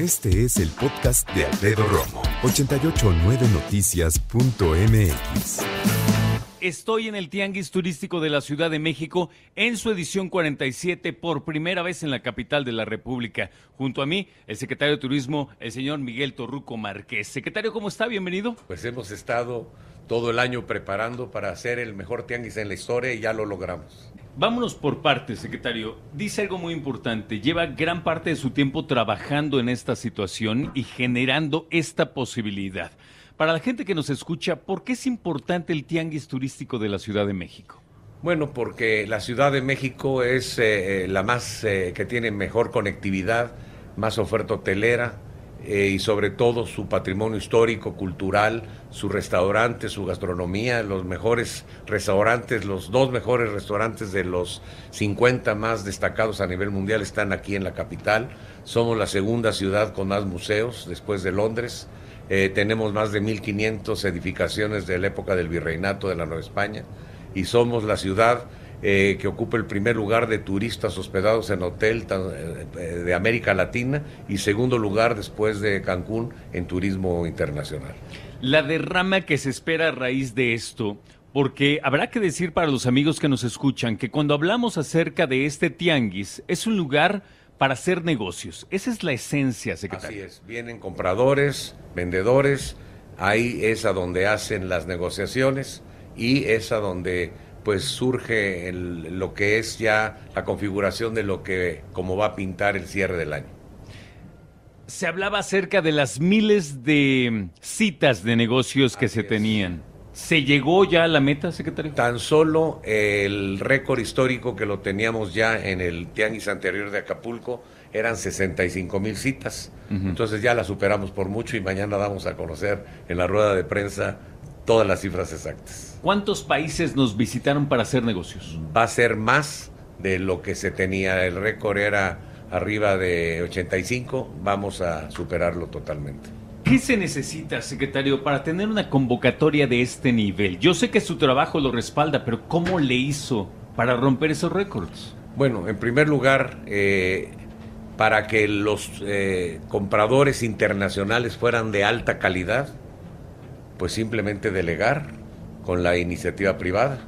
Este es el podcast de Alfredo Romo, 889noticias.mx. Estoy en el Tianguis Turístico de la Ciudad de México en su edición 47 por primera vez en la capital de la República. Junto a mí, el secretario de Turismo, el señor Miguel Torruco Márquez. Secretario, ¿cómo está? Bienvenido. Pues hemos estado todo el año preparando para hacer el mejor tianguis en la historia y ya lo logramos. Vámonos por partes, secretario. Dice algo muy importante. Lleva gran parte de su tiempo trabajando en esta situación y generando esta posibilidad. Para la gente que nos escucha, ¿por qué es importante el tianguis turístico de la Ciudad de México? Bueno, porque la Ciudad de México es eh, eh, la más eh, que tiene mejor conectividad, más oferta hotelera y sobre todo su patrimonio histórico, cultural, su restaurante, su gastronomía, los mejores restaurantes, los dos mejores restaurantes de los 50 más destacados a nivel mundial están aquí en la capital. Somos la segunda ciudad con más museos después de Londres. Eh, tenemos más de 1.500 edificaciones de la época del virreinato de la Nueva España y somos la ciudad eh, que ocupa el primer lugar de turistas hospedados en hotel eh, de América Latina y segundo lugar después de Cancún en turismo internacional. La derrama que se espera a raíz de esto, porque habrá que decir para los amigos que nos escuchan que cuando hablamos acerca de este tianguis es un lugar para hacer negocios. Esa es la esencia, secretario. Así es, vienen compradores, vendedores, ahí es a donde hacen las negociaciones y es a donde pues surge lo que es ya la configuración de lo que como va a pintar el cierre del año. Se hablaba acerca de las miles de citas de negocios que se tenían. ¿Se llegó ya a la meta, secretario? Tan solo el récord histórico que lo teníamos ya en el tianguis anterior de Acapulco eran 65 mil citas. Entonces ya la superamos por mucho y mañana vamos a conocer en la rueda de prensa todas las cifras exactas. ¿Cuántos países nos visitaron para hacer negocios? Va a ser más de lo que se tenía. El récord era arriba de 85. Vamos a superarlo totalmente. ¿Qué se necesita, secretario, para tener una convocatoria de este nivel? Yo sé que su trabajo lo respalda, pero ¿cómo le hizo para romper esos récords? Bueno, en primer lugar, eh, para que los eh, compradores internacionales fueran de alta calidad, pues simplemente delegar con la iniciativa privada.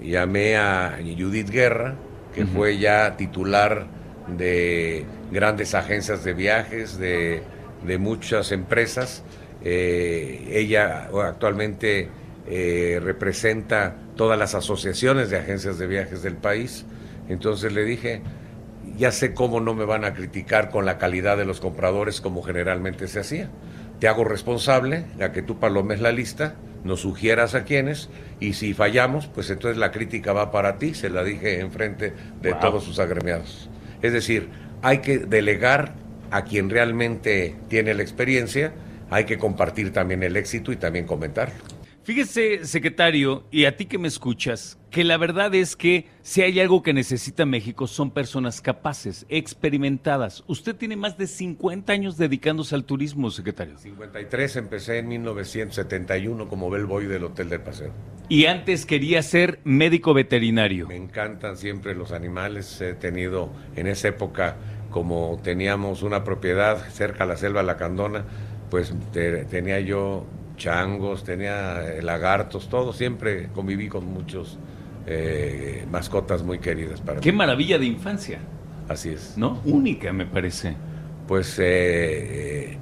Llamé a Judith Guerra, que fue ya titular de grandes agencias de viajes, de de muchas empresas. Eh, ella actualmente eh, representa todas las asociaciones de agencias de viajes del país. Entonces le dije, ya sé cómo no me van a criticar con la calidad de los compradores como generalmente se hacía. Te hago responsable a que tú palomes la lista, nos sugieras a quienes, y si fallamos, pues entonces la crítica va para ti, se la dije enfrente de todos sus agremiados. Es decir, hay que delegar a quien realmente tiene la experiencia, hay que compartir también el éxito y también comentarlo. Fíjese, secretario, y a ti que me escuchas, que la verdad es que si hay algo que necesita México son personas capaces, experimentadas. Usted tiene más de 50 años dedicándose al turismo, secretario. 53, empecé en 1971 como bellboy del Hotel del Paseo. Y antes quería ser médico veterinario. Me encantan siempre los animales. He tenido en esa época como teníamos una propiedad cerca de la selva Lacandona, pues tenía yo changos, tenía eh, lagartos, todo, siempre conviví con muchos eh, mascotas muy queridas para Qué maravilla de infancia. Así es. ¿No? Única, me parece. Pues eh,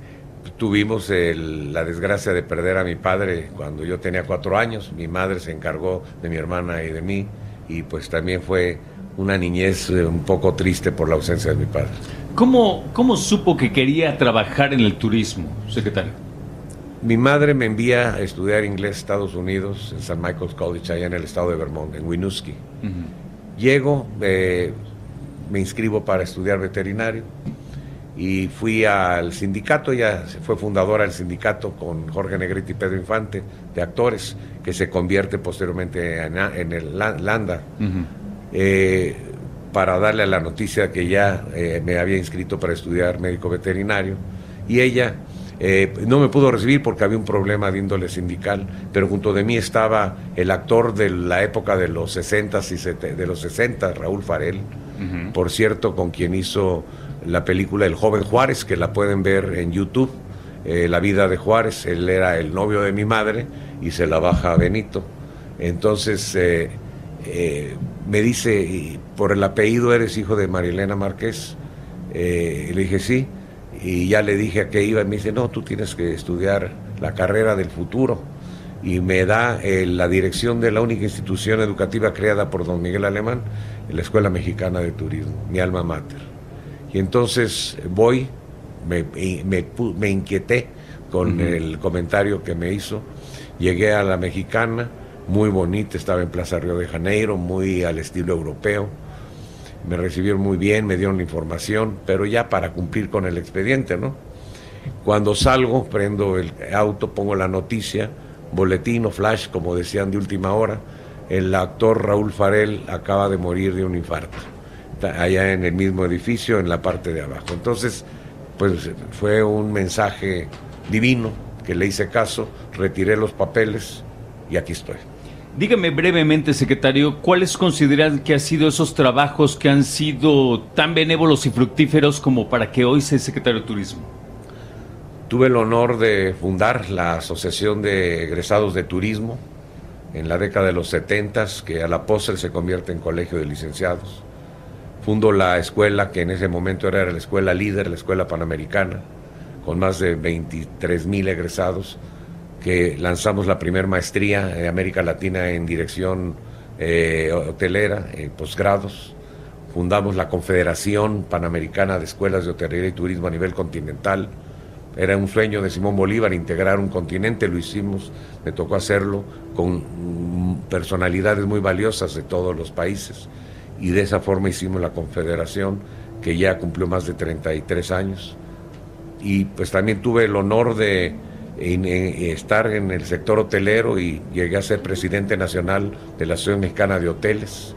tuvimos la desgracia de perder a mi padre cuando yo tenía cuatro años. Mi madre se encargó de mi hermana y de mí, y pues también fue una niñez eh, un poco triste por la ausencia de mi padre. ¿Cómo, ¿Cómo supo que quería trabajar en el turismo, secretario? Mi madre me envía a estudiar inglés a Estados Unidos, en St. Michael's College, allá en el estado de Vermont, en Winooski. Llego, eh, me inscribo para estudiar veterinario y fui al sindicato, ella fue fundadora del sindicato con Jorge Negrete y Pedro Infante, de actores, que se convierte posteriormente en, el Landa. Eh, para darle a la noticia que ya eh, me había inscrito para estudiar médico veterinario y ella eh, no me pudo recibir porque había un problema de índole sindical, pero junto de mí estaba el actor de la época de los 60 y de los 60, Raúl Farel, por cierto, con quien hizo la película El joven Juárez, que la pueden ver en YouTube, eh, la vida de Juárez, él era el novio de mi madre y se la baja a Benito. Entonces eh, eh, me dice, por el apellido eres hijo de Marilena Márquez, le dije sí, y ya le dije a qué iba, y me dice, no, tú tienes que estudiar la carrera del futuro y me da la dirección de la única institución educativa creada por don Miguel Alemán, la Escuela Mexicana de Turismo, mi alma mater. Y entonces voy, me, me, inquieté con el comentario que me hizo, llegué a la mexicana, muy bonita, estaba en Plaza Río de Janeiro, muy al estilo europeo, me recibieron muy bien, me dieron la información, pero ya para cumplir con el expediente, ¿no? Cuando salgo, prendo el auto, pongo la noticia, boletín o flash, como decían de última hora, el actor Raúl Farel acaba de morir de un infarto, allá en el mismo edificio, en la parte de abajo. Entonces, pues fue un mensaje divino que le hice caso, retiré los papeles y aquí estoy. Dígame brevemente, secretario, ¿cuáles consideran que han sido esos trabajos que han sido tan benévolos y fructíferos como para que hoy sea secretario de Turismo? Tuve el honor de fundar la Asociación de Egresados de Turismo en la década de los 70, que a la postre se convierte en colegio de licenciados. Fundo la escuela que en ese momento era la escuela líder, la escuela panamericana, con más de 23 mil egresados, que lanzamos la primera maestría de América Latina en dirección eh, hotelera, en posgrados. Fundamos la Confederación Panamericana de Escuelas de Hotelería y Turismo a nivel continental. Era un sueño de Simón Bolívar integrar un continente, lo hicimos, me tocó hacerlo con personalidades muy valiosas de todos los países. Y de esa forma hicimos la confederación que ya cumplió más de 33 años. Y pues también tuve el honor de estar en el sector hotelero y llegué a ser presidente nacional de la Asociación Mexicana de Hoteles,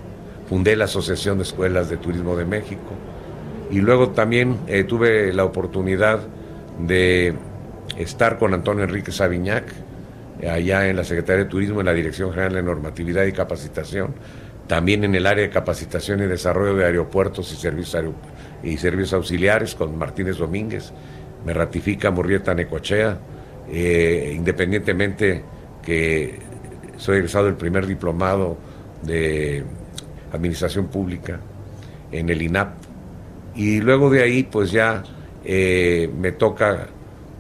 fundé la Asociación de Escuelas de Turismo de México. Y luego también eh, tuve la oportunidad de estar con Antonio Enrique Saviñac, allá en la Secretaría de Turismo, en la Dirección General de Normatividad y Capacitación, también en el área de capacitación y desarrollo de aeropuertos y servicios, y servicios auxiliares con Martínez Domínguez, me ratifica Murrieta Necochea, eh, independientemente que soy egresado del primer diplomado de Administración Pública en el INAP, y luego de ahí pues ya eh, me toca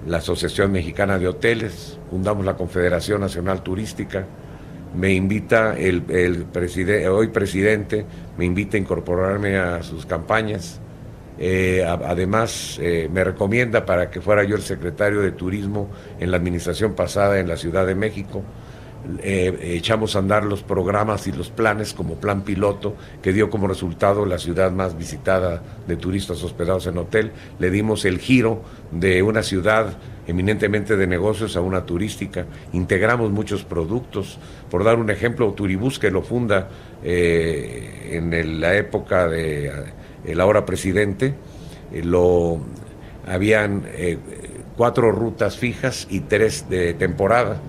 la Asociación Mexicana de Hoteles, fundamos la Confederación Nacional Turística, me invita el, hoy presidente, me invita a incorporarme a sus campañas. Eh, además, eh, me recomienda para que fuera yo el secretario de Turismo en la administración pasada en la Ciudad de México. Eh, echamos a andar los programas y los planes como plan piloto que dio como resultado la ciudad más visitada de turistas hospedados en hotel. Le dimos el giro de una ciudad eminentemente de negocios a una turística. Integramos muchos productos. Por dar un ejemplo, Turibús, que lo funda en la época de el ahora presidente, eh, lo habían cuatro rutas fijas y tres de temporada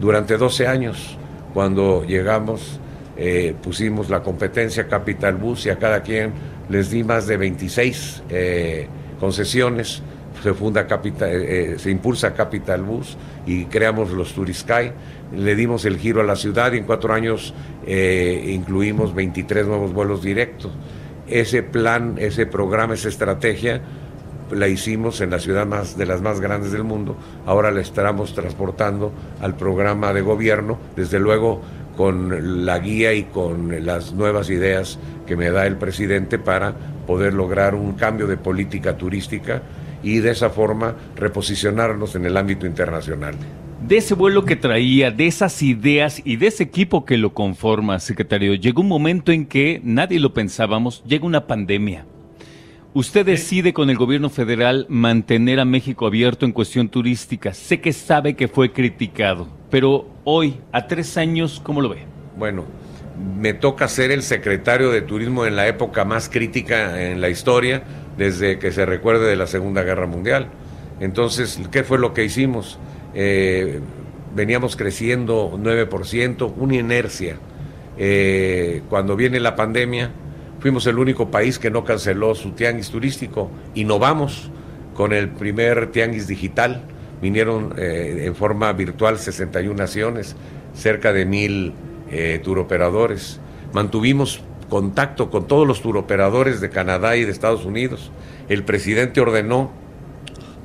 durante 12 años, cuando llegamos, eh, pusimos la competencia Capital Bus y a cada quien les di más de 26 eh, concesiones. Se, funda Capital, eh, se impulsa Capital Bus y creamos los Turisky. Le dimos el giro a la ciudad y en cuatro años incluimos 23 nuevos vuelos directos. Ese plan, ese programa, esa estrategia la hicimos en la ciudad más de las más grandes del mundo, ahora la estamos transportando al programa de gobierno, desde luego con la guía y con las nuevas ideas que me da el presidente para poder lograr un cambio de política turística y de esa forma reposicionarnos en el ámbito internacional. De ese vuelo que traía, de esas ideas y de ese equipo que lo conforma, secretario, llegó un momento en que nadie lo pensábamos, llega una pandemia Usted decide con el gobierno federal mantener a México abierto en cuestión turística. Sé que sabe que fue criticado, pero hoy, a tres años, ¿cómo lo ve? Bueno, me toca ser el secretario de Turismo en la época más crítica en la historia, desde que se recuerde de la Segunda Guerra Mundial. Entonces, ¿qué fue lo que hicimos? Eh, veníamos creciendo 9%, una inercia. Eh, cuando viene la pandemia, fuimos el único país que no canceló su tianguis turístico. Innovamos con el primer tianguis digital. Vinieron eh, en forma virtual 61 naciones, cerca de mil eh, turoperadores. Mantuvimos contacto con todos los turoperadores de Canadá y de Estados Unidos. El presidente ordenó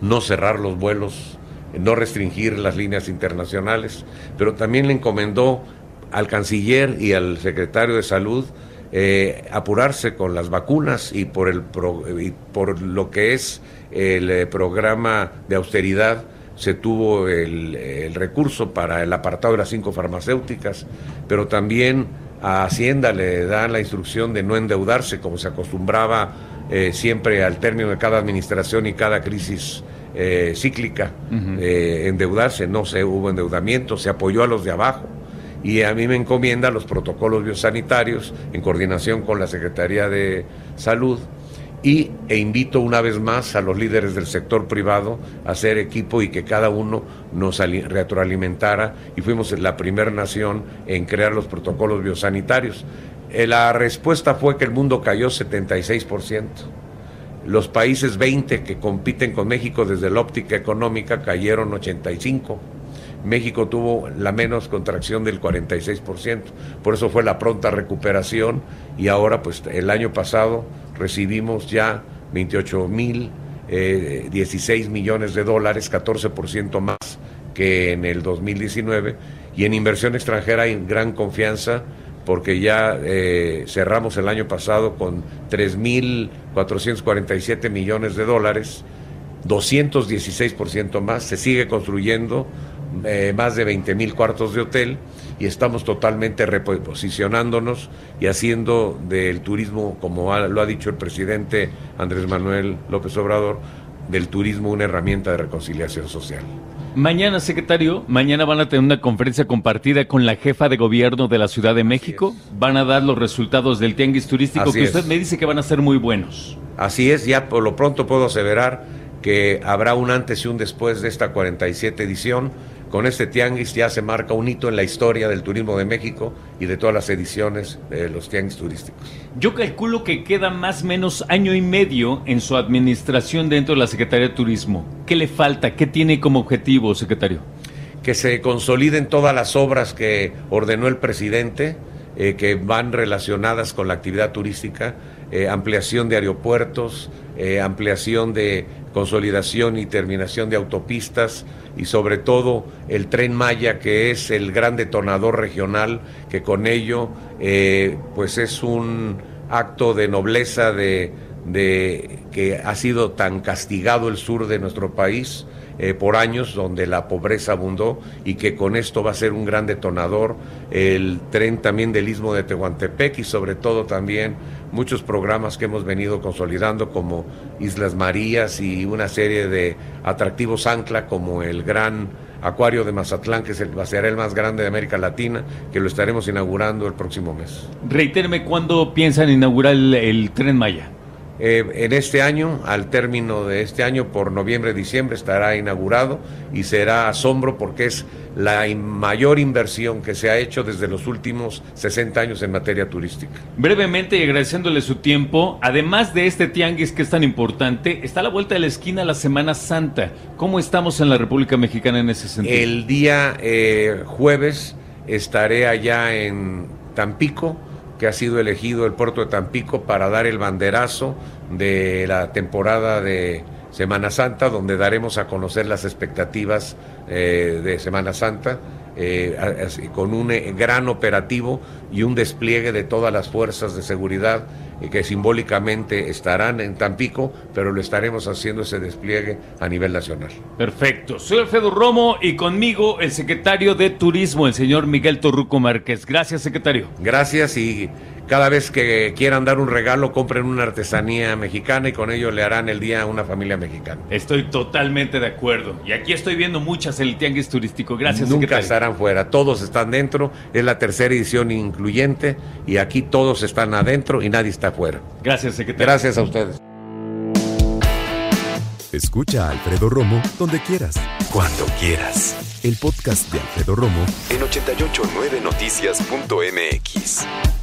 no cerrar los vuelos, no restringir las líneas internacionales, pero también le encomendó al canciller y al secretario de salud eh, apurarse con las vacunas y por, el por lo que es el eh, programa de austeridad se tuvo el, el, recurso para el apartado de las cinco farmacéuticas, pero también a Hacienda le dan la instrucción de no endeudarse como se acostumbraba eh, siempre al término de cada administración y cada crisis eh, cíclica, eh, endeudarse, no se hubo endeudamiento, se apoyó a los de abajo. Y a mí me encomienda los protocolos biosanitarios en coordinación con la Secretaría de Salud y, e invito una vez más a los líderes del sector privado a hacer equipo y que cada uno nos retroalimentara y fuimos la primera nación en crear los protocolos biosanitarios. Eh, la respuesta fue que el mundo cayó 76%. Los países 20 que compiten con México desde la óptica económica cayeron 85%. México tuvo la menos contracción del 46%. Por eso fue la pronta recuperación y ahora, pues el año pasado recibimos ya 28 mil, 16 eh, millones de dólares, 14% más que en el 2019. Y en inversión extranjera hay gran confianza porque ya eh, cerramos el año pasado con 3.447 millones de dólares, 216% más, se sigue construyendo eh, más de 20 mil cuartos de hotel y estamos totalmente reposicionándonos y haciendo del turismo, como lo ha dicho el presidente Andrés Manuel López Obrador, del turismo una herramienta de reconciliación social. Mañana, secretario, mañana van a tener una conferencia compartida con la jefa de gobierno de la Ciudad de México. Van a dar los resultados del tianguis turístico que usted me dice que van a ser muy buenos. Así es, ya por lo pronto puedo aseverar que habrá un antes y un después de esta 47 edición con este tianguis ya se marca un hito en la historia del turismo de México y de todas las ediciones de los tianguis turísticos. Yo calculo que queda más o menos año y medio en su administración dentro de la Secretaría de Turismo. ¿Qué le falta? ¿Qué tiene como objetivo, secretario? Que se consoliden todas las obras que ordenó el presidente, eh, que van relacionadas con la actividad turística, eh, ampliación de aeropuertos, eh, ampliación de consolidación y terminación de autopistas y sobre todo el tren Maya que es el gran detonador regional que con ello eh, pues es un acto de nobleza de, que ha sido tan castigado el sur de nuestro país eh, por años donde la pobreza abundó y que con esto va a ser un gran detonador el tren también del istmo de Tehuantepec y sobre todo también muchos programas que hemos venido consolidando como Islas Marías y una serie de atractivos ancla como el gran acuario de Mazatlán, que será el más grande de América Latina, que lo estaremos inaugurando el próximo mes. Reitérme, ¿cuándo piensan inaugurar el tren Maya? Eh, en este año, al término de este año, por noviembre, diciembre, estará inaugurado y será asombro porque es la mayor inversión que se ha hecho desde los últimos 60 años en materia turística. Brevemente y agradeciéndole su tiempo, además de este tianguis que es tan importante, está a la vuelta de la esquina la Semana Santa. ¿Cómo estamos en la República Mexicana en ese sentido? El día eh, jueves estaré allá en Tampico que ha sido elegido el puerto de Tampico para dar el banderazo de la temporada de Semana Santa, donde daremos a conocer las expectativas eh, de Semana Santa, eh, con un eh, gran operativo y un despliegue de todas las fuerzas de seguridad que simbólicamente estarán en Tampico, pero lo estaremos haciendo ese despliegue a nivel nacional. Perfecto. Soy Alfredo Romo y conmigo el secretario de Turismo, el señor Miguel Torruco Márquez. Gracias, secretario. Gracias y cada vez que quieran dar un regalo, compren una artesanía mexicana y con ello le harán el día a una familia mexicana. Estoy totalmente de acuerdo. Y aquí estoy viendo muchas en el tianguis turístico. Gracias, Nunca estarán fuera. Todos están dentro. Es la tercera edición incluyente y aquí todos están adentro y nadie está afuera. Gracias, secretario. Gracias a ustedes. Escucha a Alfredo Romo donde quieras. Cuando quieras. El podcast de Alfredo Romo en 889noticias.mx.